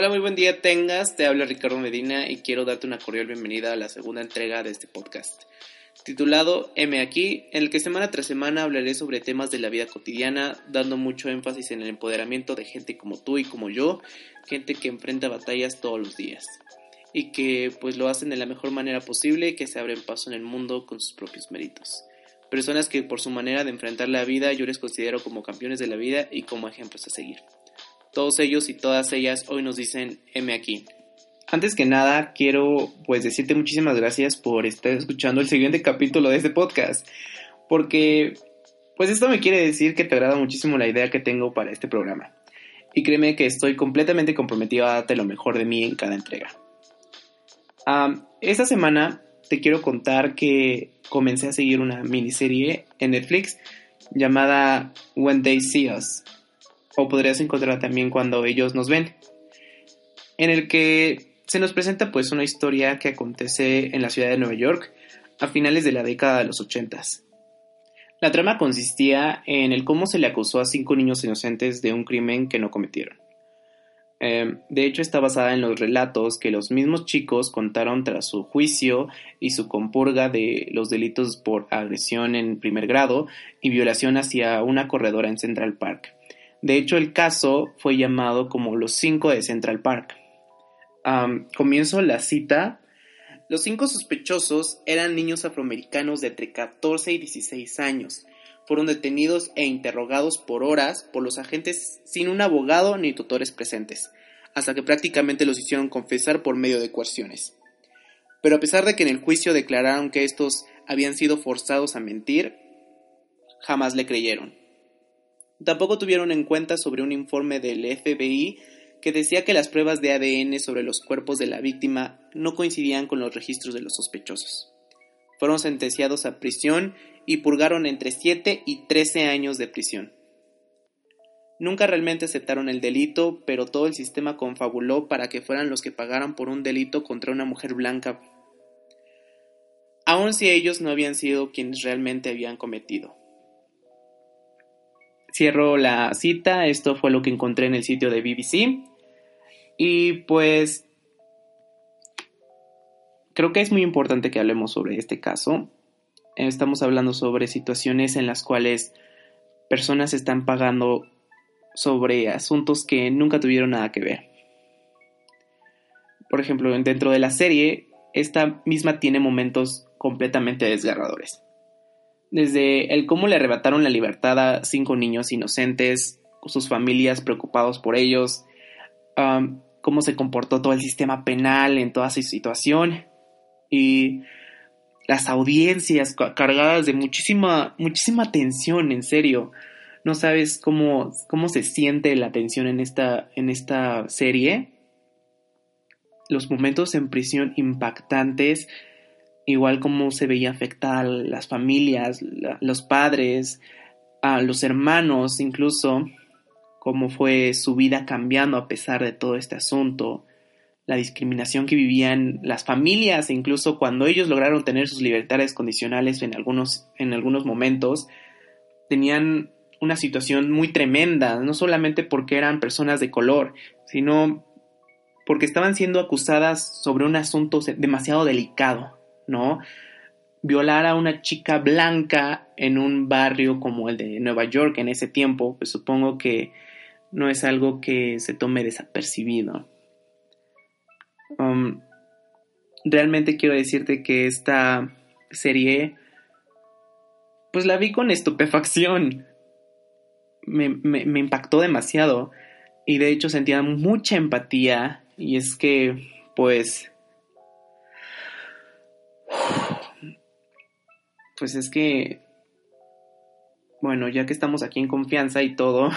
Hola, muy buen día tengas, te habla Ricardo Medina y quiero darte una cordial bienvenida a la segunda entrega de este podcast, titulado M aquí, en el que semana tras semana hablaré sobre temas de la vida cotidiana, dando mucho énfasis en el empoderamiento de gente como tú y como yo, gente que enfrenta batallas todos los días y que pues lo hacen de la mejor manera posible y que se abren paso en el mundo con sus propios méritos. Personas que por su manera de enfrentar la vida yo les considero como campeones de la vida y como ejemplos a seguir. Todos ellos y todas ellas hoy nos dicen M aquí. Antes que nada, quiero pues decirte muchísimas gracias por estar escuchando el siguiente capítulo de este podcast, porque pues esto me quiere decir que te agrada muchísimo la idea que tengo para este programa. Y créeme que estoy completamente comprometido a darte lo mejor de mí en cada entrega esta semana te quiero contar que comencé a seguir una miniserie en Netflix llamada When They See Us, o podrías encontrarla también cuando ellos nos ven, en el que se nos presenta pues una historia que acontece en la ciudad de Nueva York a finales de la década de los ochentas. La trama consistía en el cómo se le acusó a cinco niños inocentes de un crimen que no cometieron. Em, de hecho, está basada en los relatos que los mismos chicos contaron tras su juicio y su compurga de los delitos por agresión en primer grado y violación hacia una corredora en Central Park. De hecho, el caso fue llamado como los cinco de Central Park. comienzo la cita. Los cinco sospechosos eran niños afroamericanos de entre 14 y 16 años, fueron detenidos e interrogados por horas por los agentes sin un abogado ni tutores presentes, hasta que prácticamente los hicieron confesar por medio de coerciones. Pero a pesar de que en el juicio declararon que estos habían sido forzados a mentir, jamás le creyeron. Tampoco tuvieron en cuenta sobre un informe del FBI que decía que las pruebas de ADN sobre los cuerpos de la víctima no coincidían con los registros de los sospechosos. Fueron sentenciados a prisión y purgaron entre 7 y 13 años de prisión. Nunca realmente aceptaron el delito, pero todo el sistema confabuló para que fueran los que pagaran por un delito contra una mujer blanca, aun si ellos no habían sido quienes realmente habían cometido. Cierro la cita, esto fue lo que encontré en el sitio de BBC. Y pues creo que es muy importante que hablemos sobre este caso, estamos hablando sobre situaciones en las cuales personas están pagando sobre asuntos que nunca tuvieron nada que ver. Por ejemplo, dentro de la serie, esta misma tiene momentos completamente desgarradores. Desde el cómo le arrebataron la libertad a cinco niños inocentes, sus familias preocupados por ellos, cómo se comportó todo el sistema penal en toda esa situación y las audiencias cargadas de muchísima, muchísima tensión, en serio. No sabes cómo, cómo se siente la tensión en esta, en esta serie. Los momentos en prisión impactantes, igual como se veía afectada las familias, los padres, a los hermanos, incluso cómo fue su vida cambiando a pesar de todo este asunto la discriminación que vivían las familias, incluso cuando ellos lograron tener sus libertades condicionales en algunos, en algunos momentos, tenían una situación muy tremenda, no solamente porque eran personas de color, sino porque estaban siendo acusadas sobre un asunto demasiado delicado, ¿no? Violar a una chica blanca en un barrio como el de Nueva York en ese tiempo, pues supongo que no es algo que se tome desapercibido. Um, realmente quiero decirte que esta serie, pues la vi con estupefacción. Me, me, impactó demasiado y de hecho sentía mucha empatía y es que, pues, pues es que, bueno, ya que estamos aquí en confianza y todo,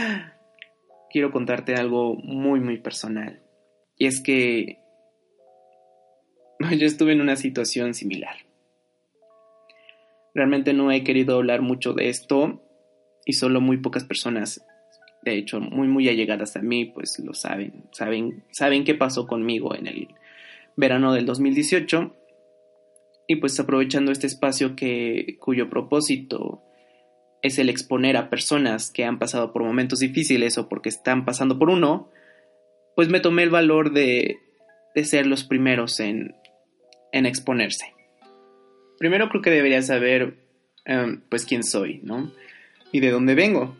quiero contarte algo muy, muy personal. Y es que yo estuve en una situación similar. Realmente no he querido hablar mucho de esto y solo muy pocas personas, de hecho muy muy allegadas a mí, pues lo saben, saben, saben qué pasó conmigo en el verano del 2018 y pues aprovechando este espacio que cuyo propósito es el exponer a personas que han pasado por momentos difíciles o porque están pasando por uno, pues me tomé el valor de, de ser los primeros en, en exponerse. Primero creo que debería saber em, pues quién soy, ¿no? Y de dónde vengo.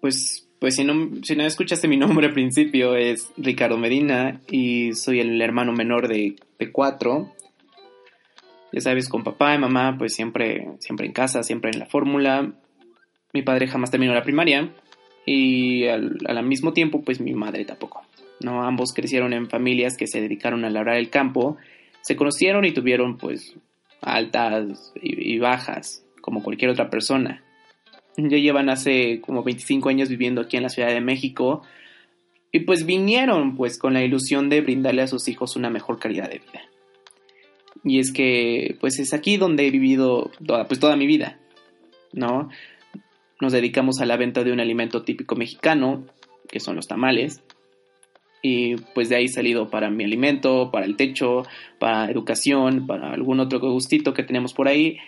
Pues, pues si, no, si no escuchaste mi nombre al principio es Ricardo Medina y soy el hermano menor de, de cuatro ya sabes, con papá y mamá, pues siempre, siempre en casa, siempre en la fórmula. Mi padre jamás terminó la primaria y al, mismo tiempo, pues mi madre tampoco. ¿no? Ambos crecieron en familias que se dedicaron a labrar el campo, se conocieron y tuvieron pues altas y, y bajas, como cualquier otra persona. Ya llevan hace como 25 años viviendo aquí en la Ciudad de México y pues vinieron pues con la ilusión de brindarle a sus hijos una mejor calidad de vida. Y es que, pues es aquí donde he vivido toda, pues toda mi vida, ¿no? Nos dedicamos a la venta de un alimento típico mexicano, que son los tamales. Y pues de ahí salido para mi alimento, para el techo, para educación, para algún otro gustito que tenemos por ahí.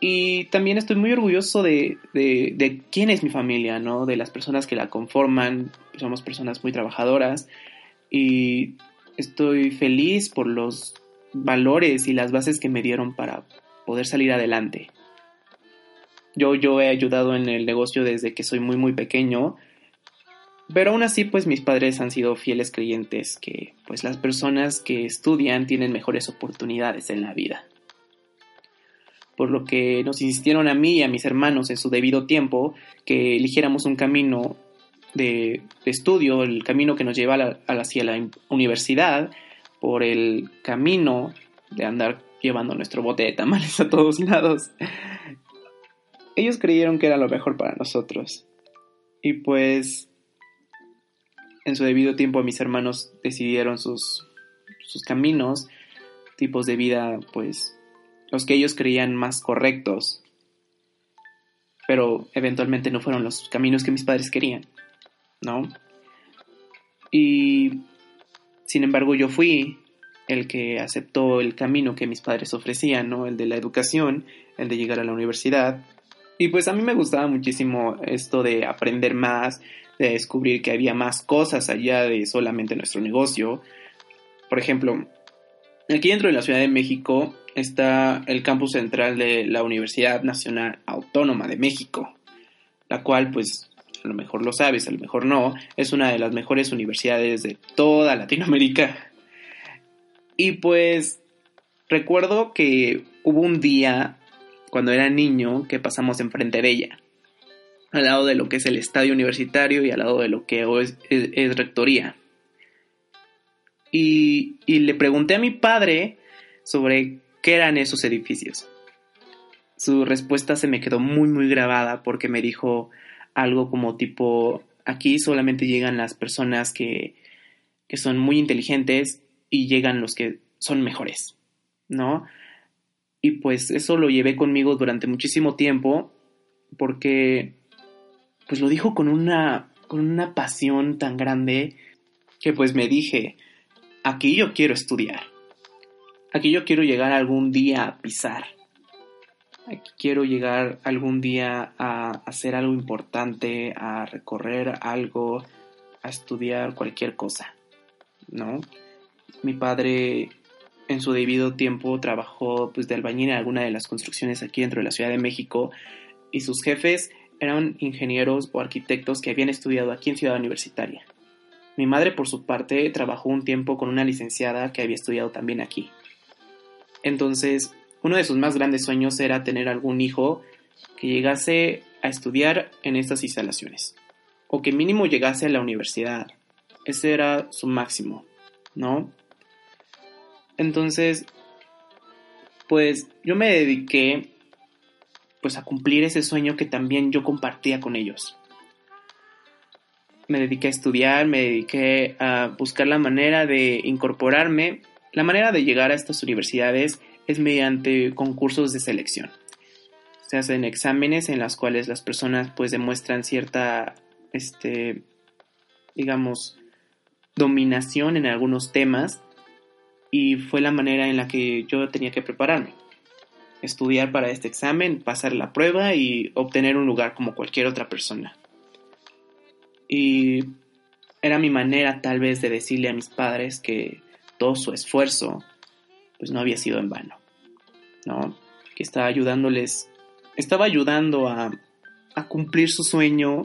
Y también estoy muy orgulloso de, de, de quién es mi familia, ¿no? De las personas que la conforman. Somos personas muy trabajadoras. Y estoy feliz por los valores y las bases que me dieron para poder salir adelante. Yo, yo he ayudado en el negocio desde que soy muy muy pequeño, pero aún así pues mis padres han sido fieles creyentes que pues las personas que estudian tienen mejores oportunidades en la vida. Por lo que nos insistieron a mí y a mis hermanos en su debido tiempo que eligiéramos un camino de, estudio, el camino que nos lleva hacia la universidad, por el camino de andar llevando nuestro bote de tamales a todos lados. Ellos creyeron que era lo mejor para nosotros. Y pues en su debido tiempo mis hermanos decidieron sus, sus caminos, tipos de vida, pues los que ellos creían más correctos. Pero eventualmente no fueron los caminos que mis padres querían, ¿no? Y sin embargo, yo fui el que aceptó el camino que mis padres ofrecían, ¿no? El de la educación, el de llegar a la universidad. Y pues a mí me gustaba muchísimo esto de aprender más, de descubrir que había más cosas allá de solamente nuestro negocio. Por ejemplo, aquí dentro de la Ciudad de México está el campus central de la Universidad Nacional Autónoma de México, la cual pues a lo mejor lo sabes, a lo mejor no, es una de las mejores universidades de toda Latinoamérica. Y pues recuerdo que hubo un día cuando era niño que pasamos enfrente de ella, al lado de lo que es el estadio universitario y al lado de lo que es, es, rectoría. Y, y le pregunté a mi padre sobre qué eran esos edificios. Su respuesta se me quedó muy muy grabada porque me dijo, algo como tipo, aquí solamente llegan las personas que, que son muy inteligentes y llegan los que son mejores, ¿no? Y pues eso lo llevé conmigo durante muchísimo tiempo porque pues lo dijo con una con una pasión tan grande que pues me dije, aquí yo quiero estudiar. Aquí yo quiero llegar algún día a pisar. Quiero llegar algún día a hacer algo importante, a recorrer algo, a estudiar cualquier cosa, ¿no? Mi padre en su debido tiempo trabajó pues de albañil en alguna de las construcciones aquí dentro de la Ciudad de México y sus jefes eran ingenieros o arquitectos que habían estudiado aquí en Ciudad Universitaria. Mi madre por su parte trabajó un tiempo con una licenciada que había estudiado también aquí. Entonces, uno de sus más grandes sueños era tener algún hijo que llegase a estudiar en estas instalaciones, o que mínimo llegase a la universidad. Ese era su máximo, ¿no? Entonces, pues yo me dediqué pues a cumplir ese sueño que también yo compartía con ellos. Me dediqué a estudiar, me dediqué a buscar la manera de incorporarme, la manera de llegar a estas universidades es mediante concursos de selección. Se hacen exámenes en los cuales las personas pues demuestran cierta, este, digamos, dominación en algunos temas y fue la manera en la que yo tenía que prepararme. estudiar para este examen, pasar la prueba y obtener un lugar como cualquier otra persona. Y era mi manera tal vez de decirle a mis padres que todo su esfuerzo pues no había sido en vano, ¿no? Que estaba ayudándoles, estaba ayudando a, cumplir su sueño,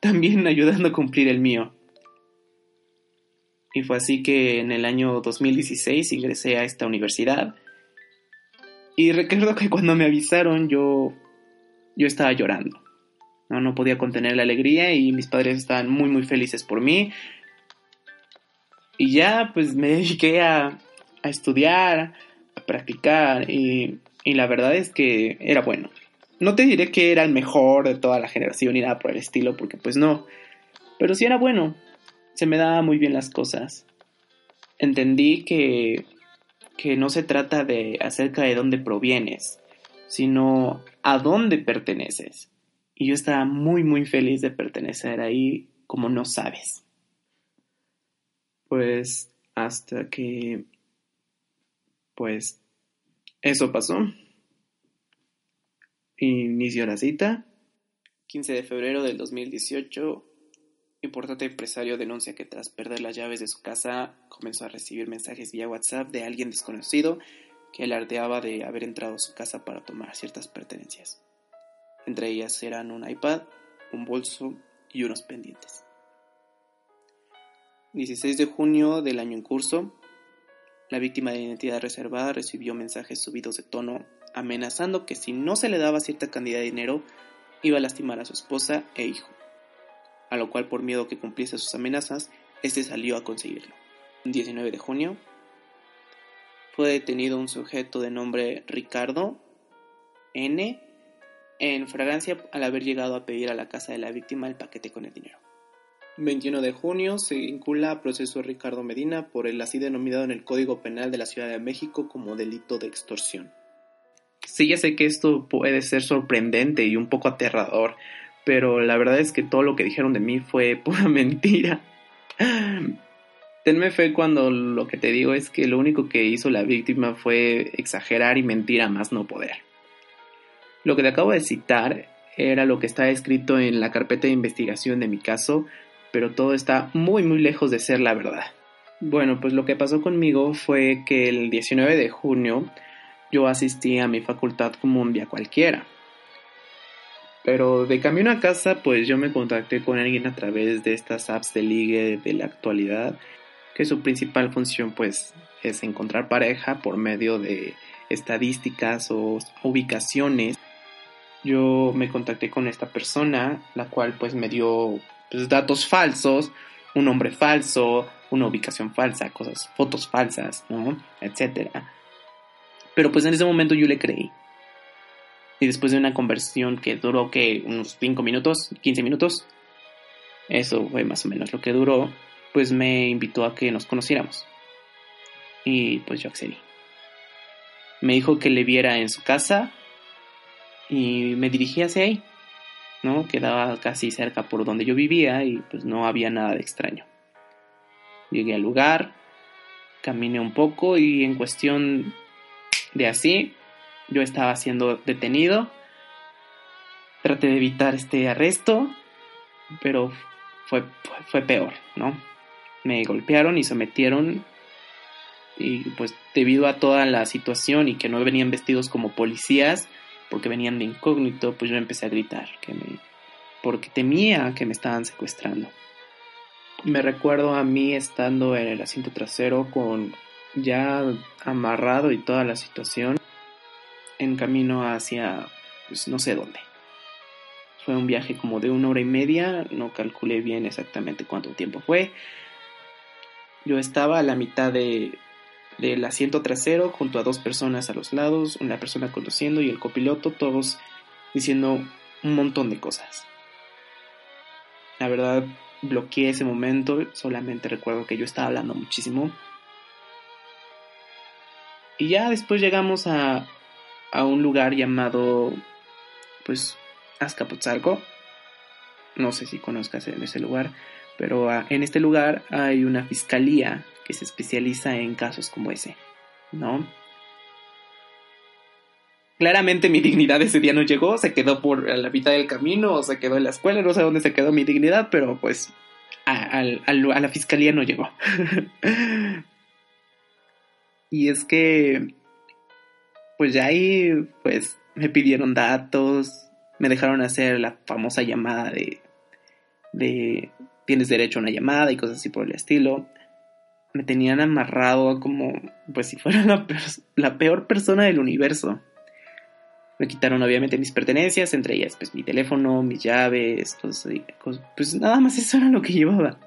también ayudando a cumplir el mío. Y fue así que en el año 2016 ingresé a esta universidad. Y recuerdo que cuando me avisaron yo, yo estaba llorando. No, no podía contener la alegría y mis padres estaban muy muy felices por mí. Y ya pues me dediqué a, a estudiar, a practicar y, y la verdad es que era bueno. No te diré que era el mejor de toda la generación ni nada por el estilo, porque pues no. Pero sí era bueno se me daban muy bien las cosas. Entendí que, que no se trata de acerca de dónde provienes, sino a dónde perteneces. Y yo estaba muy, muy feliz de pertenecer ahí como no sabes. Pues hasta que... Pues eso pasó. Inició la cita. 15 de febrero del 2018 importante empresario denuncia que tras perder las llaves de su casa comenzó a recibir mensajes vía WhatsApp de alguien desconocido que alardeaba de haber entrado a su casa para tomar ciertas pertenencias. Entre ellas eran un iPad, un bolso y unos pendientes. 16 de junio del año en curso, la víctima de identidad reservada recibió mensajes subidos de tono amenazando que si no se le daba cierta cantidad de dinero iba a lastimar a su esposa e hijo a lo cual por miedo que cumpliese sus amenazas, este salió a conseguirlo. 19 de junio, fue detenido un sujeto de nombre Ricardo N. en fragancia al haber llegado a pedir a la casa de la víctima el paquete con el dinero. 21 de junio se vincula a proceso Ricardo Medina por el así denominado en el Código Penal de la Ciudad de México como delito de extorsión. Sí, ya sé que esto puede ser sorprendente y un poco aterrador, pero la verdad es que todo lo que dijeron de mí fue pura mentira. Tenme fe cuando lo que te digo es que lo único que hizo la víctima fue exagerar y mentir a más no poder. Lo que te acabo de citar era lo que está escrito en la carpeta de investigación de mi caso, pero todo está muy muy lejos de ser la verdad. Bueno, pues lo que pasó conmigo fue que el 19 de junio yo asistí a mi facultad como un día cualquiera. Pero de camino a casa, pues yo me contacté con alguien a través de estas apps de ligue de la actualidad, que su principal función pues es encontrar pareja por medio de estadísticas o ubicaciones. Yo me contacté con esta persona, la cual pues me dio pues, datos falsos, un nombre falso, una ubicación falsa, cosas, fotos falsas, ¿no? Etcétera. Pero pues en ese momento yo le creí. Y después de una conversión que duró que unos 5 minutos, 15 minutos, eso fue más o menos lo que duró, pues me invitó a que nos conociéramos. Y pues yo accedí. Me dijo que le viera en su casa y me dirigí hacia ahí, ¿no? Quedaba casi cerca por donde yo vivía y pues no había nada de extraño. Llegué al lugar, caminé un poco y en cuestión de así yo estaba siendo detenido. Traté de evitar este arresto, pero fue, fue peor, ¿no? Me golpearon y sometieron y pues debido a toda la situación y que no venían vestidos como policías porque venían de incógnito, pues yo empecé a gritar que me porque temía que me estaban secuestrando. Me recuerdo a mí estando en el asiento trasero con ya amarrado y toda la situación en camino hacia, pues no sé dónde. Fue un viaje como de una hora y media, no calculé bien exactamente cuánto tiempo fue. Yo estaba a la mitad de, del asiento trasero junto a dos personas a los lados, una persona conduciendo y el copiloto, todos diciendo un montón de cosas. La verdad, bloqueé ese momento, solamente recuerdo que yo estaba hablando muchísimo. Y ya después llegamos a, a un lugar llamado, pues, Azcapotzalco. No sé si conozcas en ese lugar, pero ah, en este lugar hay una fiscalía que se especializa en casos como ese, ¿no? Claramente mi dignidad ese día no llegó, se quedó por la mitad del camino o se quedó en la escuela, no sé dónde se quedó mi dignidad, pero pues a, la fiscalía no llegó. y es que, pues ya ahí, pues me pidieron datos, me dejaron hacer la famosa llamada de, de tienes derecho a una llamada y cosas así por el estilo. Me tenían amarrado como, pues si fuera la, la peor persona del universo. Me quitaron obviamente mis pertenencias, entre ellas pues mi teléfono, mis llaves, pues nada más eso era lo que llevaba.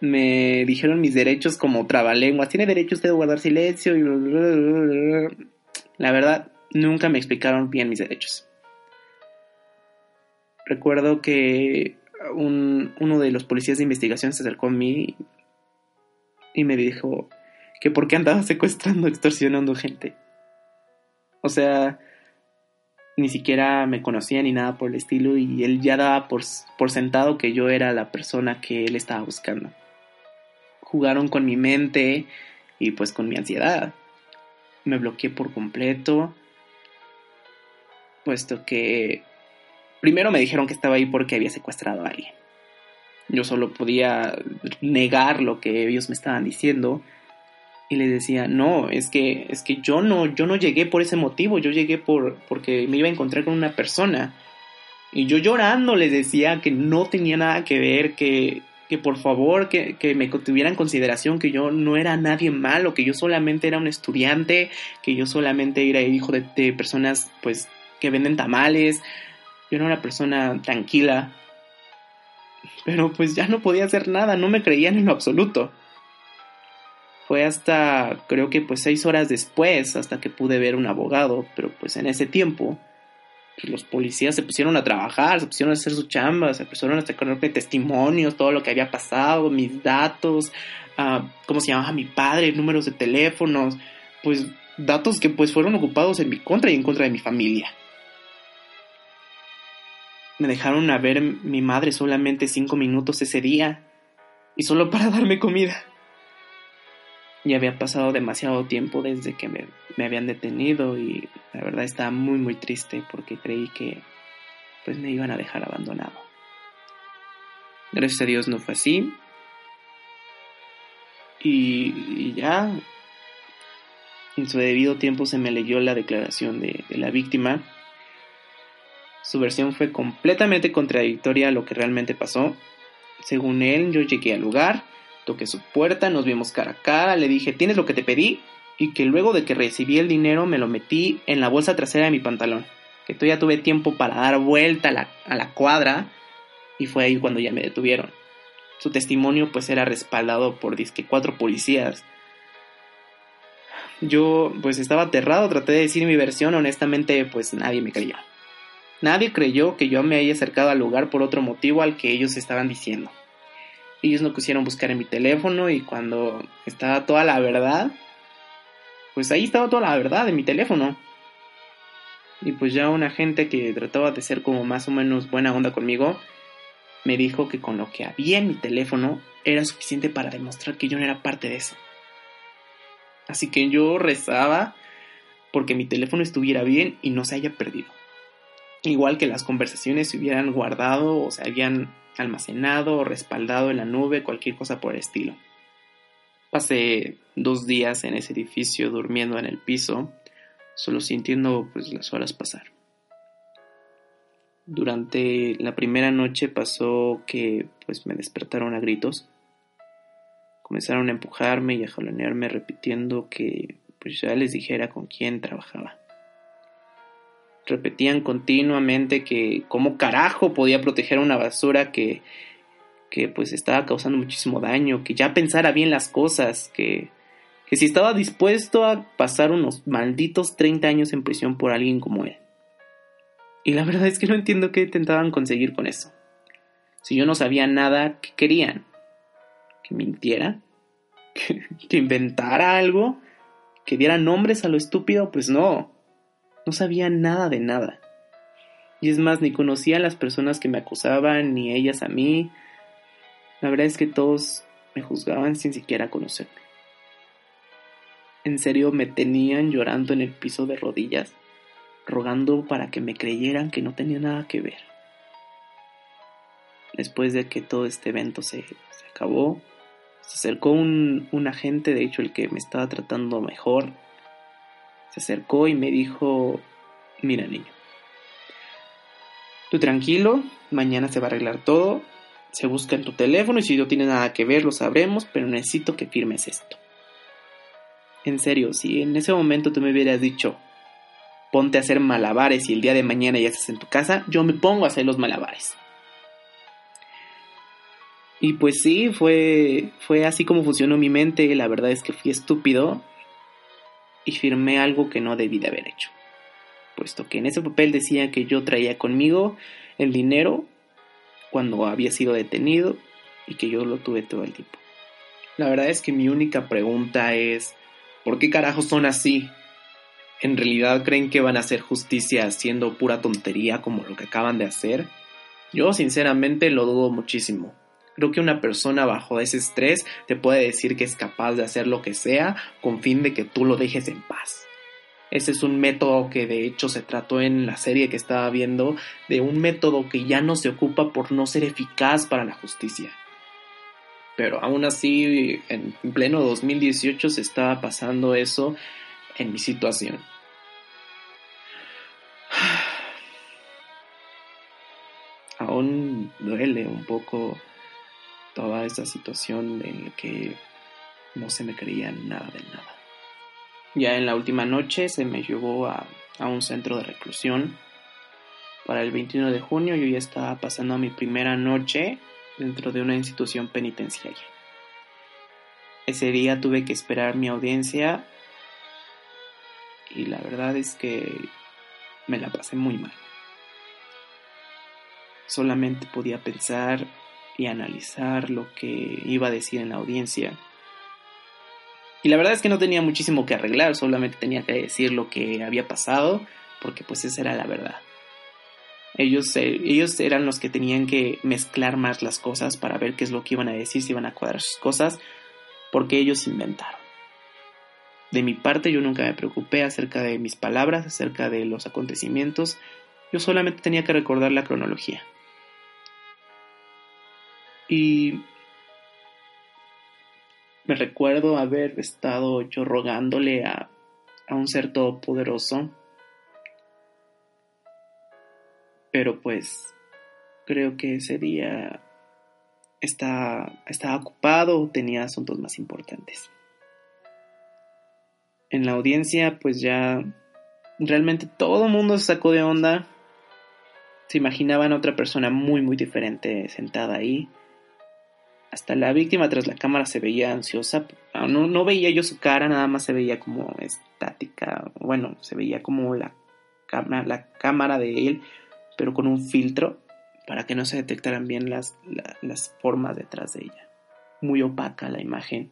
Me dijeron mis derechos como trabalenguas, tiene derecho usted a guardar silencio y La verdad, nunca me explicaron bien mis derechos. Recuerdo que uno de los policías de investigación se acercó a mí y me dijo que por qué andaba secuestrando, extorsionando gente. O sea, ni siquiera me conocía ni nada por el estilo y él ya daba por, por sentado que yo era la persona que él estaba buscando. Jugaron con mi mente y pues con mi ansiedad. Me bloqueé por completo, puesto que primero me dijeron que estaba ahí porque había secuestrado a alguien. Yo solo podía negar lo que ellos me estaban diciendo y les decía, no, es que, es que yo no, yo no llegué por ese motivo, yo llegué por, porque me iba a encontrar con una persona. Y yo llorando les decía que no tenía nada que ver, que, que por favor, que, que me tuvieran consideración, que yo no era nadie malo, que yo solamente era un estudiante, que yo solamente era hijo de, personas, pues, que venden tamales. Yo era una persona tranquila. Pero pues ya no podía hacer nada, no me creían en lo absoluto. Fue hasta, creo que pues seis horas después, hasta que pude ver un abogado, pero pues en ese tiempo, pues, los policías se pusieron a trabajar, se pusieron a hacer su chamba, se pusieron a sacarme testimonios, todo lo que había pasado, mis datos, uh, cómo se llamaba mi padre, números de teléfonos, pues datos que pues fueron ocupados en mi contra y en contra de mi familia. Me dejaron a ver mi madre solamente cinco minutos ese día y solo para darme comida. Ya había pasado demasiado tiempo desde que me, habían detenido y la verdad estaba muy muy triste porque creí que pues me iban a dejar abandonado. Gracias a Dios no fue así. Y, ya en su debido tiempo se me leyó la declaración de, de la víctima. Su versión fue completamente contradictoria a lo que realmente pasó. Según él, yo llegué al lugar, Toqué su puerta, nos vimos cara a cara, le dije, ¿tienes lo que te pedí? Y que luego de que recibí el dinero me lo metí en la bolsa trasera de mi pantalón. Que todavía tuve tiempo para dar vuelta a la, a la cuadra y fue ahí cuando ya me detuvieron. Su testimonio pues era respaldado por disque cuatro policías. Yo pues estaba aterrado, traté de decir mi versión, honestamente pues nadie me creyó. Nadie creyó que yo me haya acercado al lugar por otro motivo al que ellos estaban diciendo ellos no quisieron buscar en mi teléfono y cuando estaba toda la verdad, pues ahí estaba toda la verdad en mi teléfono. Y pues ya una gente que trataba de ser como más o menos buena onda conmigo, me dijo que con lo que había en mi teléfono era suficiente para demostrar que yo no era parte de eso. Así que yo rezaba porque mi teléfono estuviera bien y no se haya perdido. Igual que las conversaciones se hubieran guardado o se habían almacenado o respaldado en la nube, cualquier cosa por el estilo. Pasé dos días en ese edificio durmiendo en el piso, solo sintiendo pues las horas pasar. Durante la primera noche pasó que pues me despertaron a gritos. Comenzaron a empujarme y a jalonearme repitiendo que pues ya les dijera con quién trabajaba repetían continuamente que cómo carajo podía proteger una basura que, que pues estaba causando muchísimo daño, que ya pensara bien las cosas, que, que si estaba dispuesto a pasar unos malditos 30 años en prisión por alguien como él. Y la verdad es que no entiendo qué intentaban conseguir con eso. Si yo no sabía nada, ¿qué querían? ¿Que mintiera? ¿Que, que inventara algo? ¿Que diera nombres a lo estúpido? Pues no. No sabía nada de nada. Y es más, ni conocía a las personas que me acusaban, ni ellas a mí. La verdad es que todos me juzgaban sin siquiera conocerme. En serio, me tenían llorando en el piso de rodillas. rogando para que me creyeran que no tenía nada que ver. Después de que todo este evento se, acabó, se acercó un, un agente, de hecho el que me estaba tratando mejor, se acercó y me dijo, mira niño, tú tranquilo, mañana se va a arreglar todo, se busca en tu teléfono y si no tiene nada que ver lo sabremos, pero necesito que firmes esto. En serio, si en ese momento tú me hubieras dicho, ponte a hacer malabares y el día de mañana ya estás en tu casa, yo me pongo a hacer los malabares. Y pues sí, fue, fue así como funcionó mi mente, la verdad es que fui estúpido y firmé algo que no debí de haber hecho, puesto que en ese papel decía que yo traía conmigo el dinero cuando había sido detenido y que yo lo tuve todo el tiempo. La verdad es que mi única pregunta es, ¿por qué carajos son así? ¿En realidad creen que van a hacer justicia haciendo pura tontería como lo que acaban de hacer? Yo sinceramente lo dudo muchísimo. Creo que una persona bajo ese estrés te puede decir que es capaz de hacer lo que sea con fin de que tú lo dejes en paz. Ese es un método que de hecho se trató en la serie que estaba viendo, de un método que ya no se ocupa por no ser eficaz para la justicia. Pero aún así, en pleno 2018 se estaba pasando eso en mi situación. Aún duele un poco toda esa situación en la que no se me creía nada de nada. Ya en la última noche se me llevó a, un centro de reclusión. Para el 21 de junio yo ya estaba pasando mi primera noche dentro de una institución penitenciaria. Ese día tuve que esperar mi audiencia y la verdad es que me la pasé muy mal. Solamente podía pensar y analizar lo que iba a decir en la audiencia y la verdad es que no tenía muchísimo que arreglar, solamente tenía que decir lo que había pasado, porque pues esa era la verdad. Ellos, eh, ellos eran los que tenían que mezclar más las cosas para ver qué es lo que iban a decir, si iban a cuadrar sus cosas, porque ellos inventaron. De mi parte yo nunca me preocupé acerca de mis palabras, acerca de los acontecimientos, yo solamente tenía que recordar la cronología. Y me recuerdo haber estado yo rogándole a, un ser todopoderoso. Pero pues creo que ese día estaba, estaba ocupado, tenía asuntos más importantes. En la audiencia pues ya realmente todo el mundo se sacó de onda. Se imaginaban a otra persona muy muy diferente sentada ahí. Hasta la víctima tras la cámara se veía ansiosa. Ah, no, veía yo su cara, nada más se veía como estática. Bueno, se veía como la, la cámara de él, pero con un filtro para que no se detectaran bien las, las formas detrás de ella. Muy opaca la imagen.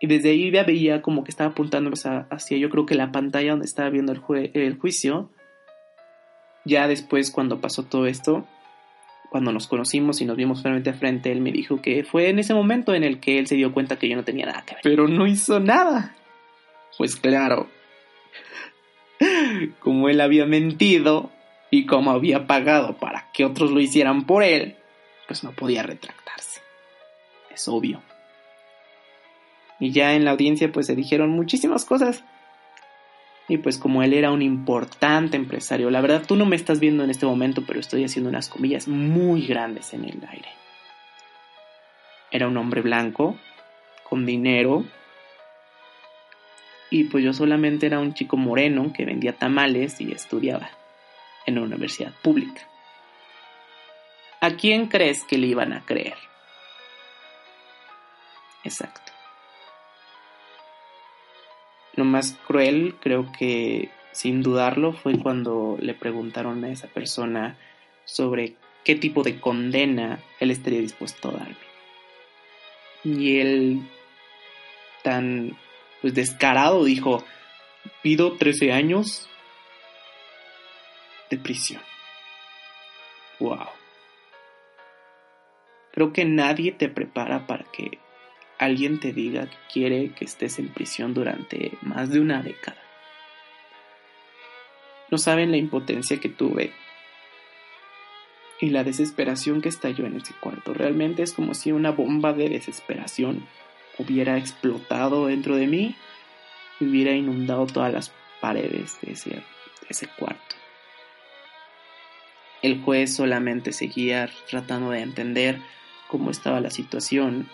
Y desde ahí ya veía como que estaba apuntando hacia yo creo que la pantalla donde estaba viendo el juicio. Ya después cuando pasó todo esto, cuando nos conocimos y nos vimos frente frente, él me dijo que fue en ese momento en el que él se dio cuenta que yo no tenía nada que ver. Pero no hizo nada. Pues claro, como él había mentido y como había pagado para que otros lo hicieran por él, pues no podía retractarse. Es obvio. Y ya en la audiencia pues se dijeron muchísimas cosas y pues como él era un importante empresario, la verdad tú no me estás viendo en este momento, pero estoy haciendo unas comillas muy grandes en el aire. Era un hombre blanco, con dinero, y pues yo solamente era un chico moreno que vendía tamales y estudiaba en una universidad pública. ¿A quién crees que le iban a creer? Exacto. Lo más cruel, creo que sin dudarlo, fue cuando le preguntaron a esa persona sobre qué tipo de condena él estaría dispuesto a darme. Y él, tan pues descarado, dijo, pido 13 años de prisión. Wow. Creo que nadie te prepara para que alguien te diga que quiere que estés en prisión durante más de una década. No saben la impotencia que tuve y la desesperación que estalló en ese cuarto. Realmente es como si una bomba de desesperación hubiera explotado dentro de mí y hubiera inundado todas las paredes de ese, de ese cuarto. El juez solamente seguía tratando de entender cómo estaba la situación,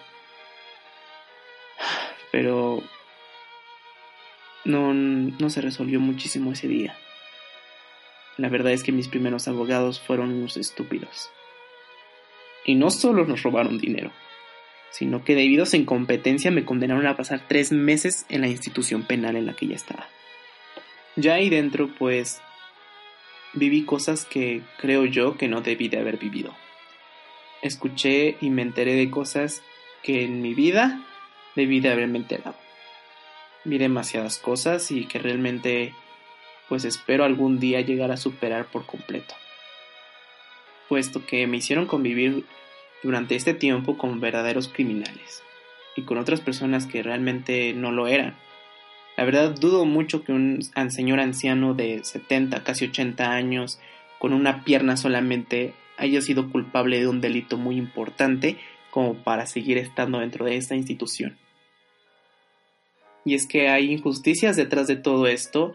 pero no, no se resolvió muchísimo ese día. La verdad es que mis primeros abogados fueron unos estúpidos. Y no solo nos robaron dinero, sino que debido a su incompetencia me condenaron a pasar tres meses en la institución penal en la que ya estaba. Ya ahí dentro, pues, viví cosas que creo yo que no debí de haber vivido. Escuché y me enteré de cosas que en mi vida debí de haberme enterado. Vi demasiadas cosas y que realmente pues espero algún día llegar a superar por completo. Puesto que me hicieron convivir durante este tiempo con verdaderos criminales y con otras personas que realmente no lo eran. La verdad dudo mucho que un señor anciano de 70, casi 80 años, con una pierna solamente, haya sido culpable de un delito muy importante como para seguir estando dentro de esta institución. Y es que hay injusticias detrás de todo esto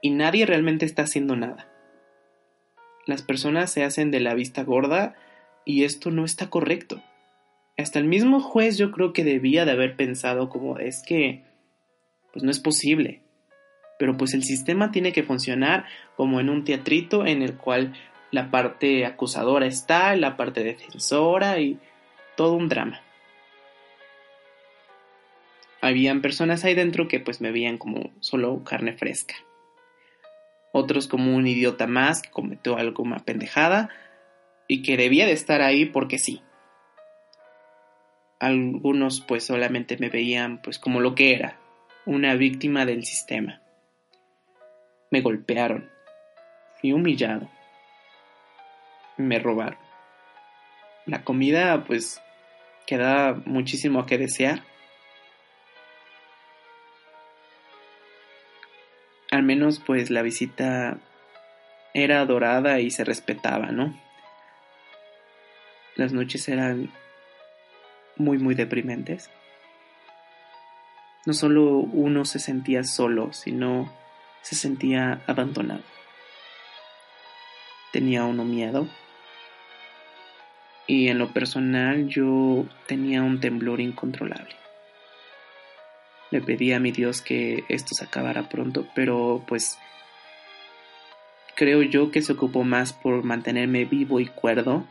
y nadie realmente está haciendo nada. Las personas se hacen de la vista gorda y esto no está correcto. Hasta el mismo juez yo creo que debía de haber pensado como es que pues no es posible. Pero pues el sistema tiene que funcionar como en un teatrito en el cual la parte acusadora está, la parte defensora y todo un drama. Habían personas ahí dentro que pues me veían como solo carne fresca otros como un idiota más que cometió alguna pendejada y que debía de estar ahí porque sí. Algunos pues solamente me veían pues como lo que era, una víctima del sistema. Me golpearon, fui humillado, me robaron. La comida pues queda muchísimo a que desear al menos pues la visita era adorada y se respetaba, ¿no? Las noches eran muy muy deprimentes. No solo uno se sentía solo, sino se sentía abandonado. Tenía uno miedo. Y en lo personal yo tenía un temblor incontrolable. Le pedí a mi Dios que esto se acabara pronto, pero pues creo yo que se ocupó más por mantenerme vivo y cuerdo.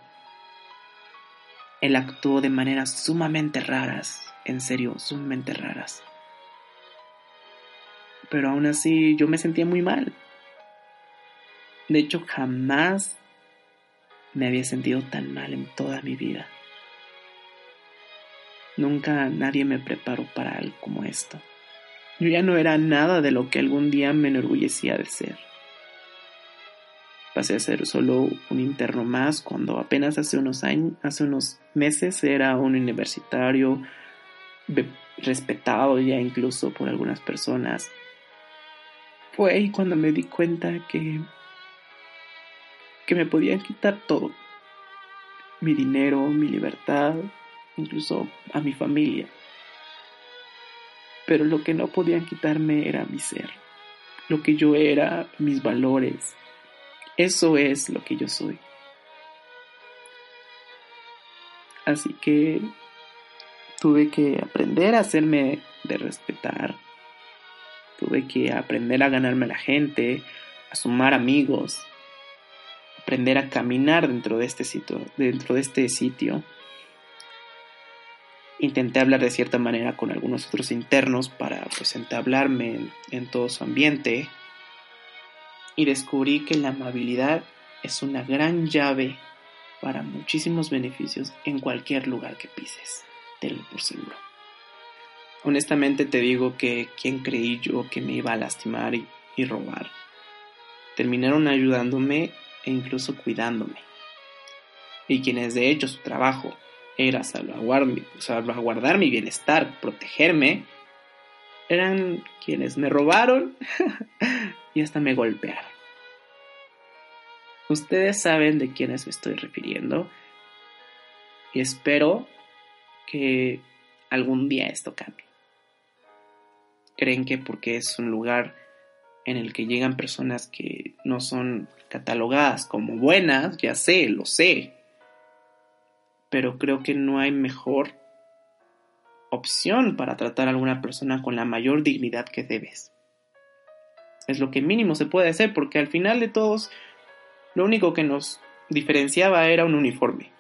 Él actuó de maneras sumamente raras, en serio, sumamente raras. Pero aún así yo me sentía muy mal. De hecho, jamás me había sentido tan mal en toda mi vida. Nunca nadie me preparó para algo como esto. Yo ya no era nada de lo que algún día me enorgullecía de ser. Pasé a ser solo un interno más cuando apenas hace unos años, hace unos meses era un universitario respetado ya incluso por algunas personas. Fue cuando me di cuenta que que me podían quitar todo. Mi dinero, mi libertad, incluso a mi familia. Pero lo que no podían quitarme era mi ser, lo que yo era, mis valores. Eso es lo que yo soy. Así que tuve que aprender a hacerme de respetar. Tuve que aprender a ganarme a la gente, a sumar amigos, aprender a caminar dentro de este sitio, dentro de este sitio. Intenté hablar de cierta manera con algunos otros internos para pues entablarme en, todo su ambiente. Y descubrí que la amabilidad es una gran llave para muchísimos beneficios en cualquier lugar que pises, tenlo por seguro. Honestamente te digo que quien creí yo que me iba a lastimar y, y robar, terminaron ayudándome e incluso cuidándome. Y quienes de hecho su trabajo era salvaguardar, mi bienestar, protegerme, eran quienes me robaron y hasta me golpearon. Ustedes saben de quiénes me estoy refiriendo y espero que algún día esto cambie. Creen que porque es un lugar en el que llegan personas que no son catalogadas como buenas, ya sé, lo sé, pero creo que no hay mejor opción para tratar a alguna persona con la mayor dignidad que debes. Es lo que mínimo se puede hacer porque al final de todos lo único que nos diferenciaba era un uniforme.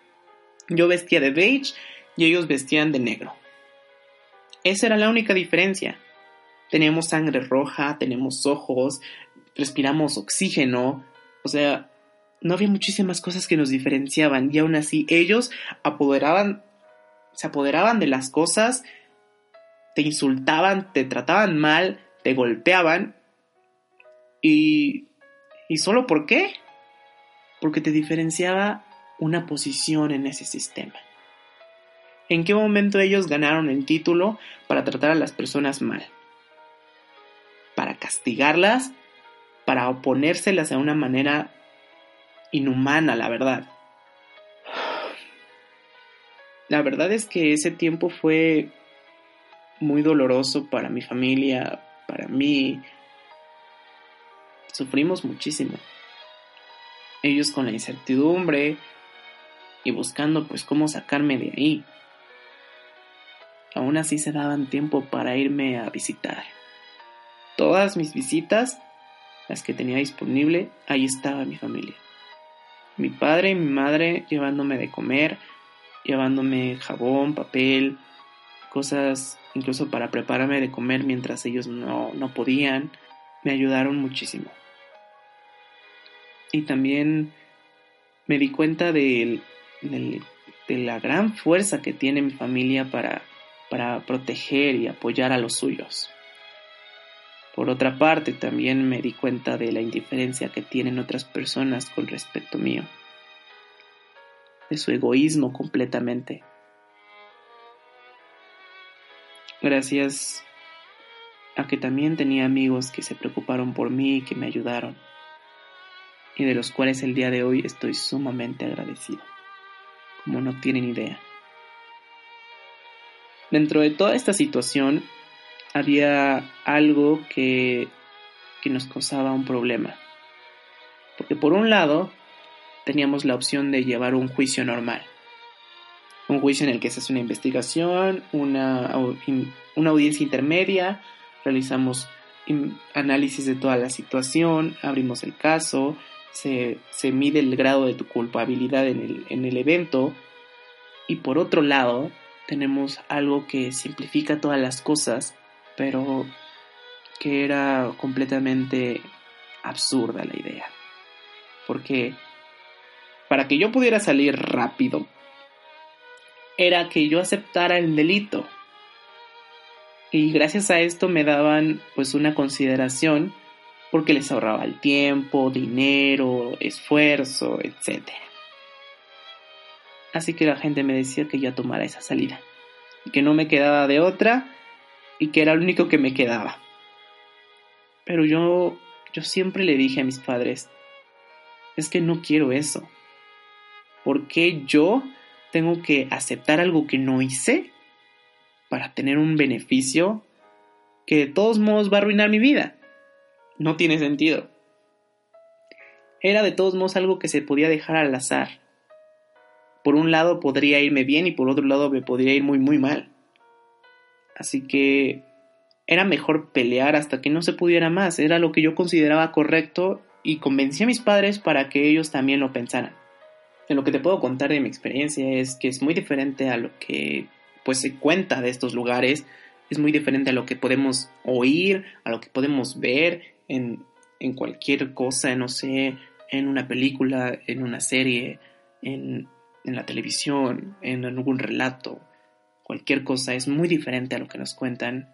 Yo vestía de beige y ellos vestían de negro. Esa era la única diferencia. Teníamos sangre roja, tenemos ojos, respiramos oxígeno, o sea, no había muchísimas cosas que nos diferenciaban y aún así ellos apoderaban, se apoderaban de las cosas, te insultaban, te trataban mal, te golpeaban y... ¿Y solo por qué? Porque te diferenciaba una posición en ese sistema. ¿En qué momento ellos ganaron el título para tratar a las personas mal? Castigarlas, para oponérselas de una manera inhumana, la verdad. La verdad es que ese tiempo fue muy doloroso para mi familia, para mí. Sufrimos muchísimo. Ellos con la incertidumbre y buscando pues cómo sacarme de ahí. Aún así se daban tiempo para irme a visitar. Todas mis visitas, las que tenía disponible, ahí estaba mi familia mi padre y mi madre llevándome de comer, llevándome jabón, papel, cosas incluso para prepararme de comer mientras ellos no, podían, me ayudaron muchísimo. Y también me di cuenta de, de la gran fuerza que tiene mi familia para, para proteger y apoyar a los suyos. Por otra parte, también me di cuenta de la indiferencia que tienen otras personas con respecto mío, de su egoísmo completamente. Gracias a que también tenía amigos que se preocuparon por mí y que me ayudaron, y de los cuales el día de hoy estoy sumamente agradecido, como no tienen idea. Dentro de toda esta situación, había algo que, que nos causaba un problema. Porque por un lado teníamos la opción de llevar un juicio normal. Un juicio en el que se hace una investigación, una, una audiencia intermedia, realizamos análisis de toda la situación, abrimos el caso, se, se mide el grado de tu culpabilidad en el, en el evento y por otro lado tenemos algo que simplifica todas las cosas pero que era completamente absurda la idea. Porque para que yo pudiera salir rápido, era que yo aceptara el delito. Y gracias a esto me daban pues una consideración porque les ahorraba el tiempo, dinero, esfuerzo, etc. Así que la gente me decía que ya tomara esa salida y que no me quedaba de otra y que era lo único que me quedaba. Pero yo, yo siempre le dije a mis padres, es que no quiero eso. ¿Por qué yo tengo que aceptar algo que no hice para tener un beneficio que de todos modos va a arruinar mi vida? No tiene sentido. Era de todos modos algo que se podía dejar al azar. Por un lado podría irme bien y por otro lado me podría ir muy muy mal. Así que era mejor pelear hasta que no se pudiera más. Era lo que yo consideraba correcto y convencí a mis padres para que ellos también lo pensaran. En lo que te puedo contar de mi experiencia es que es muy diferente a lo que pues se cuenta de estos lugares, es muy diferente a lo que podemos oír, a lo que podemos ver en, en cualquier cosa, no sé, en una película, en una serie, en, en la televisión, en algún relato cualquier cosa es muy diferente a lo que nos cuentan.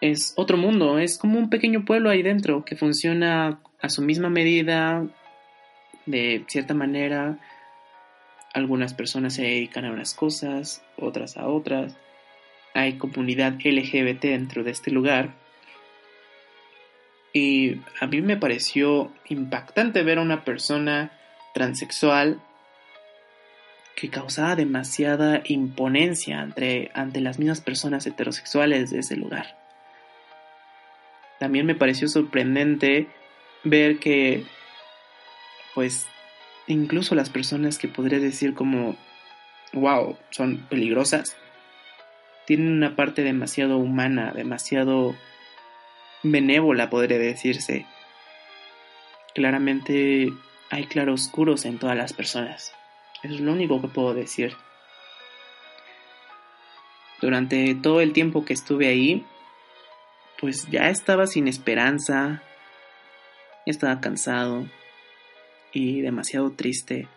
Es otro mundo, es como un pequeño pueblo ahí dentro que funciona a su misma medida, de cierta manera. Algunas personas se dedican a unas cosas, otras a otras. Hay comunidad LGBT dentro de este lugar. Y a mí me pareció impactante ver a una persona transexual que causaba demasiada imponencia ante, ante las mismas personas heterosexuales de ese lugar. También me pareció sorprendente ver que, pues, incluso las personas que podría decir como, wow, son peligrosas, tienen una parte demasiado humana, demasiado benévola, podría decirse. Claramente hay claroscuros en todas las personas. Es lo único que puedo decir. Durante todo el tiempo que estuve ahí, pues ya estaba sin esperanza, estaba cansado y demasiado triste.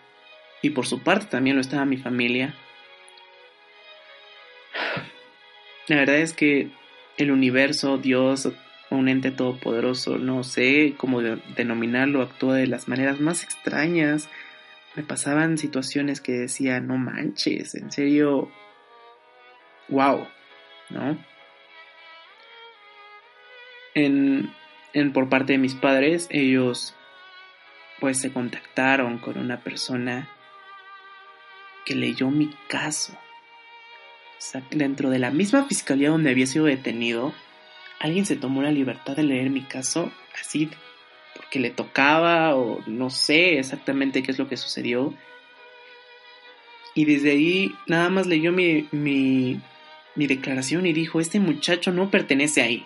Y por su parte también lo estaba mi familia. La verdad es que el universo, Dios, un ente todopoderoso, no sé cómo denominarlo, actúa de las maneras más extrañas. Me pasaban situaciones que decía, no manches, en serio, wow, ¿no? En, en, por parte de mis padres, ellos pues se contactaron con una persona que leyó mi caso dentro de la misma fiscalía donde había sido detenido, alguien se tomó la libertad de leer mi caso así porque le tocaba o no sé exactamente qué es lo que sucedió. Y desde ahí nada más leyó mi, mi, mi declaración y dijo, este muchacho no pertenece ahí.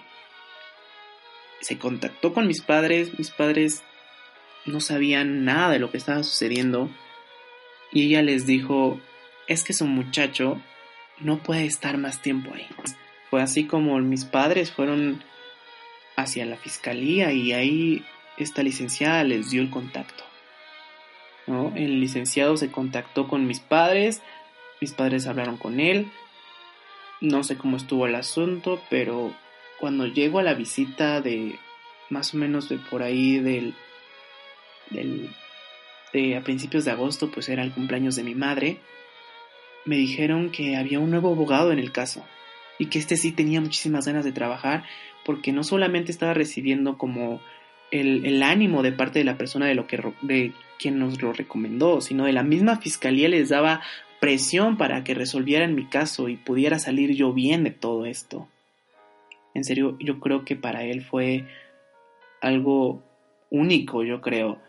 Se contactó con mis padres, mis padres no sabían nada de lo que estaba sucediendo y ella les dijo, es que su muchacho no puede estar más tiempo ahí. Fue así como mis padres fueron hacia la fiscalía y ahí esta licenciada les dio el contacto. ¿no? El licenciado se contactó con mis padres, mis padres hablaron con él, no sé cómo estuvo el asunto, pero cuando llego a la visita de más o menos de por ahí del, del de a principios de agosto, pues era el cumpleaños de mi madre, me dijeron que había un nuevo abogado en el caso y que este sí tenía muchísimas ganas de trabajar porque no solamente estaba recibiendo como el, ánimo de parte de la persona de lo que de quien nos lo recomendó, sino de la misma fiscalía les daba presión para que resolvieran mi caso y pudiera salir yo bien de todo esto. En serio, yo creo que para él fue algo único, yo creo,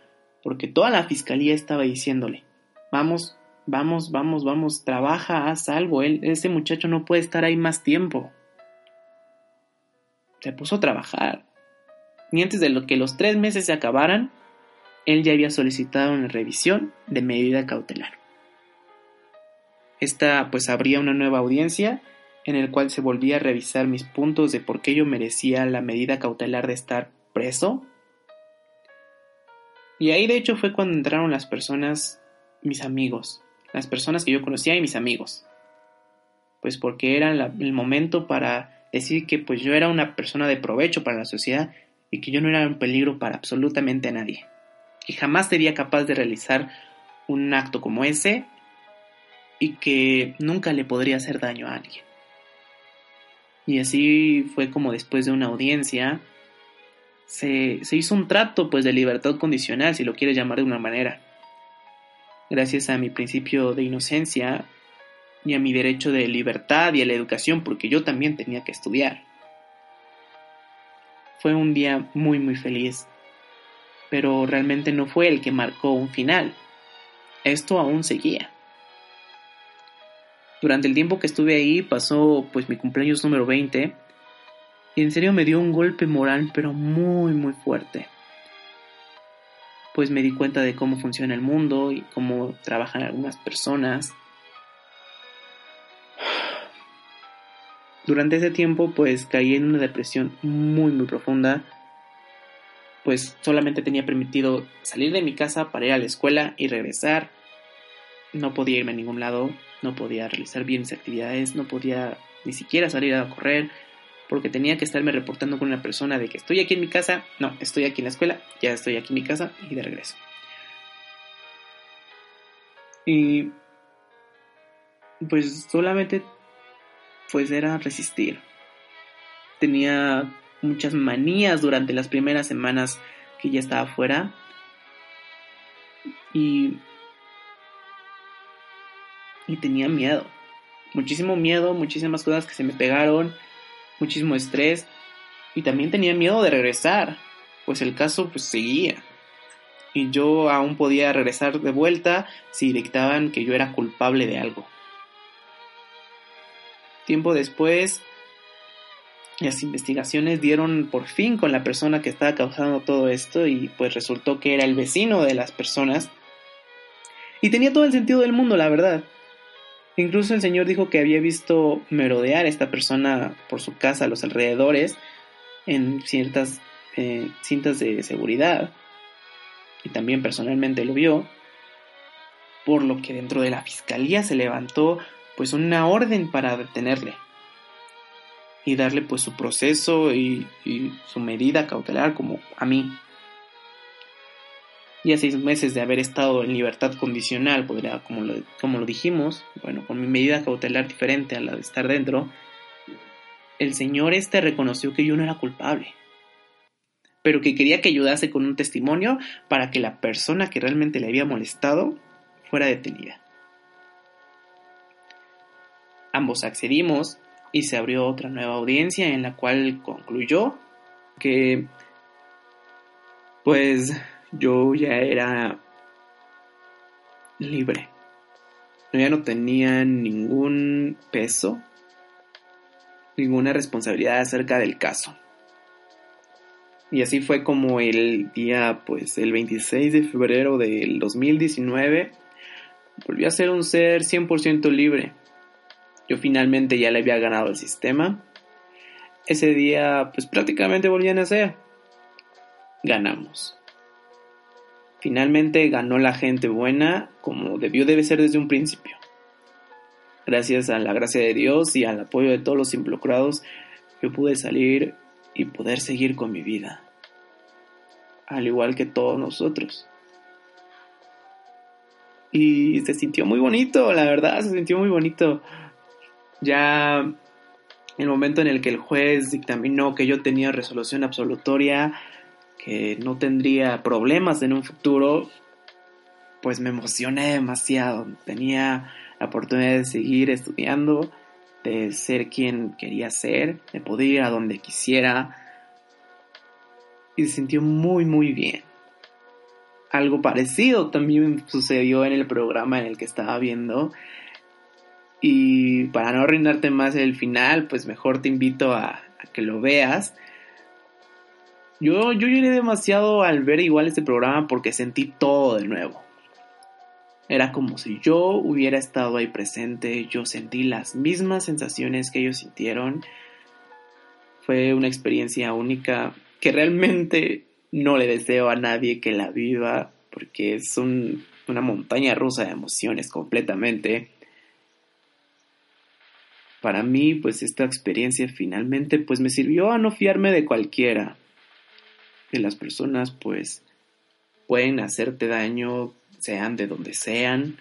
porque toda la fiscalía estaba diciéndole, vamos, Vamos, vamos, vamos, trabaja, haz algo. Él, ese muchacho no puede estar ahí más tiempo. Se puso a trabajar. Y antes de lo que los tres meses se acabaran, él ya había solicitado una revisión de medida cautelar. Esta pues habría una nueva audiencia en el cual se volvía a revisar mis puntos de por qué yo merecía la medida cautelar de estar preso. Y ahí de hecho fue cuando entraron las personas, mis amigos, las personas que yo conocía y mis amigos. Pues porque era el momento para decir que pues yo era una persona de provecho para la sociedad y que yo no era un peligro para absolutamente nadie. Que jamás sería capaz de realizar un acto como ese y que nunca le podría hacer daño a alguien. Y así fue como después de una audiencia se, hizo un trato pues de libertad condicional, si lo quieres llamar de una manera gracias a mi principio de inocencia y a mi derecho de libertad y a la educación, porque yo también tenía que estudiar. Fue un día muy muy feliz, pero realmente no fue el que marcó un final. Esto aún seguía. Durante el tiempo que estuve ahí pasó pues mi cumpleaños número 20 y en serio me dio un golpe moral pero muy muy fuerte pues me di cuenta de cómo funciona el mundo y cómo trabajan algunas personas. Durante ese tiempo pues caí en una depresión muy muy profunda, pues solamente tenía permitido salir de mi casa para ir a la escuela y regresar. No podía irme a ningún lado, no podía realizar bien mis actividades, no podía ni siquiera salir a correr, porque tenía que estarme reportando con una persona de que estoy aquí en mi casa, no, estoy aquí en la escuela, ya estoy aquí en mi casa y de regreso. Y pues solamente pues era resistir. Tenía muchas manías durante las primeras semanas que ya estaba fuera. Y, y tenía miedo, muchísimo miedo, muchísimas cosas que se me pegaron, muchísimo estrés y también tenía miedo de regresar, pues el caso pues seguía. Y yo aún podía regresar de vuelta si dictaban que yo era culpable de algo. Tiempo después, las investigaciones dieron por fin con la persona que estaba causando todo esto y pues resultó que era el vecino de las personas. Y tenía todo el sentido del mundo, la verdad. Incluso el señor dijo que había visto merodear a esta persona por su casa a los alrededores en ciertas eh, cintas de seguridad. Y también personalmente lo vio. Por lo que dentro de la fiscalía se levantó pues una orden para detenerle. Y darle pues su proceso y, su medida cautelar como a mí y a seis meses de haber estado en libertad condicional, podría, como lo, como lo dijimos, bueno, con mi medida cautelar diferente a la de estar dentro, el señor este reconoció que yo no era culpable, pero que quería que ayudase con un testimonio para que la persona que realmente le había molestado fuera detenida. Ambos accedimos y se abrió otra nueva audiencia en la cual concluyó que pues yo ya era libre. Yo ya no tenía ningún peso, ninguna responsabilidad acerca del caso. Y así fue como el día, pues el 26 de febrero del 2019, volví a ser un ser 100% libre. Yo finalmente ya le había ganado el sistema. Ese día, pues prácticamente volví a nacer. Ganamos. Finalmente ganó la gente buena como debió debe ser desde un principio. Gracias a la gracia de Dios y al apoyo de todos los involucrados, yo pude salir y poder seguir con mi vida. Al igual que todos nosotros. Y se sintió muy bonito, la verdad, se sintió muy bonito. Ya el momento en el que el juez dictaminó que yo tenía resolución absolutoria, que no tendría problemas en un futuro, pues me emocioné demasiado. Tenía la oportunidad de seguir estudiando, de ser quien quería ser, de poder ir a donde quisiera. Y se sintió muy, muy bien. Algo parecido también sucedió en el programa en el que estaba viendo. Y para no arruinarte más el final, pues mejor te invito a, que lo veas yo, yo lloré demasiado al ver igual este programa porque sentí todo de nuevo. Era como si yo hubiera estado ahí presente, yo sentí las mismas sensaciones que ellos sintieron. Fue una experiencia única que realmente no le deseo a nadie que la viva porque es una montaña rusa de emociones completamente. Para mí, pues esta experiencia finalmente pues me sirvió a no fiarme de cualquiera que las personas pues pueden hacerte daño, sean de donde sean,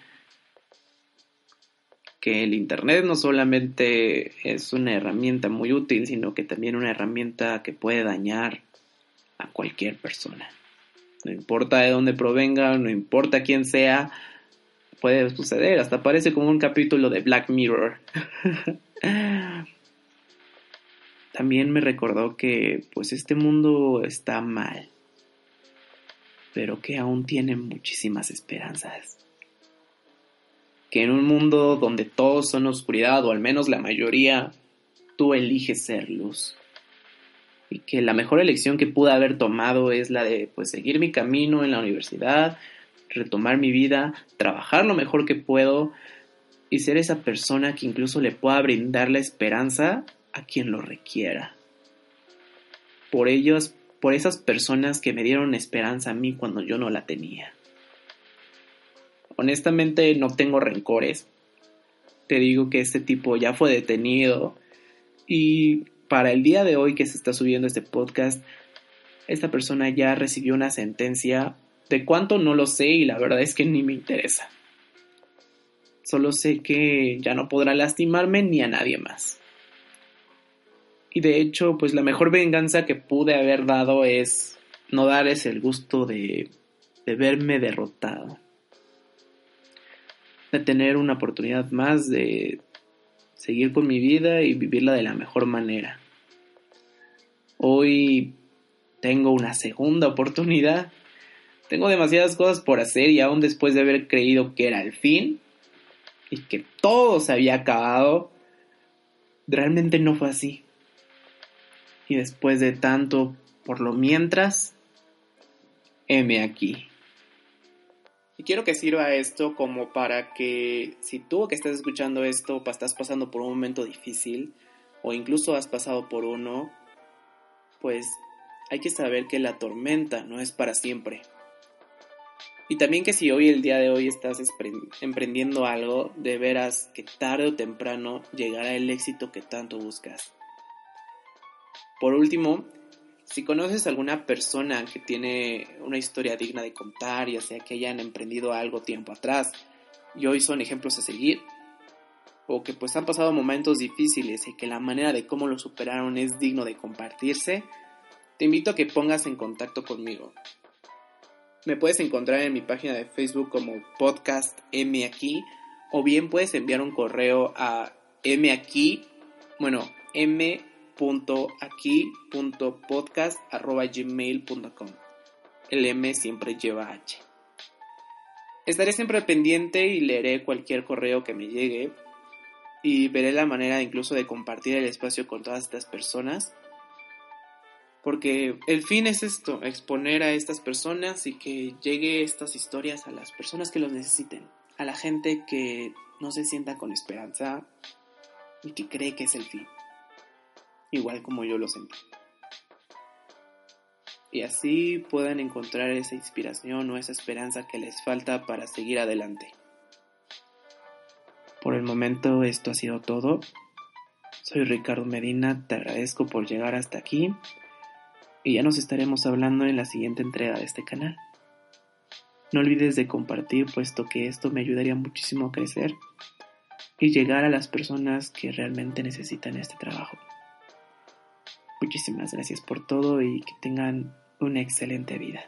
que el Internet no solamente es una herramienta muy útil, sino que también una herramienta que puede dañar a cualquier persona. No importa de dónde provenga, no importa quién sea, puede suceder. Hasta parece como un capítulo de Black Mirror. también me recordó que pues este mundo está mal, pero que aún tiene muchísimas esperanzas. Que en un mundo donde todos son oscuridad, o al menos la mayoría, tú eliges ser luz. Y que la mejor elección que pude haber tomado es la de pues seguir mi camino en la universidad, retomar mi vida, trabajar lo mejor que puedo y ser esa persona que incluso le pueda brindar la esperanza a quien lo requiera. Por ellos, por esas personas que me dieron esperanza a mí cuando yo no la tenía. Honestamente no tengo rencores. Te digo que este tipo ya fue detenido y para el día de hoy que se está subiendo este podcast, esta persona ya recibió una sentencia. De cuánto no lo sé y la verdad es que ni me interesa. Solo sé que ya no podrá lastimarme ni a nadie más Y de hecho, pues la mejor venganza que pude haber dado es no darles el gusto de, de verme derrotado. De tener una oportunidad más de seguir con mi vida y vivirla de la mejor manera. Hoy tengo una segunda oportunidad. Tengo demasiadas cosas por hacer y aún después de haber creído que era el fin que todo se había acabado, realmente no fue así. Y después de tanto, por lo mientras, heme aquí. Y quiero que sirva esto como para que si tú que estás escuchando esto estás pasando por un momento difícil o incluso has pasado por uno, pues hay que saber que la tormenta no es para siempre. Y también que si hoy, el día de hoy, estás emprendiendo algo, de veras que tarde o temprano llegará el éxito que tanto buscas. Por último, si conoces a alguna persona que tiene una historia digna de contar, ya sea que hayan emprendido algo tiempo atrás y hoy son ejemplos a seguir, o que pues han pasado momentos difíciles y que la manera de cómo lo superaron es digno de compartirse, te invito a que pongas en contacto conmigo. Me puedes encontrar en mi página de Facebook como podcast M aquí o bien puedes enviar un correo a M aquí, bueno, M gmail.com El M siempre lleva H. Estaré siempre pendiente y leeré cualquier correo que me llegue y veré la manera incluso de compartir el espacio con todas estas personas. Porque el fin es esto, exponer a estas personas y que llegue estas historias a las personas que los necesiten, a la gente que no se sienta con esperanza y que cree que es el fin igual como yo lo sentí. Y así puedan encontrar esa inspiración o esa esperanza que les falta para seguir adelante. Por el momento esto ha sido todo. Soy Ricardo Medina, te agradezco por llegar hasta aquí y ya nos estaremos hablando en la siguiente entrega de este canal. No olvides de compartir puesto que esto me ayudaría muchísimo a crecer y llegar a las personas que realmente necesitan este trabajo. Muchísimas gracias por todo y que tengan una excelente vida.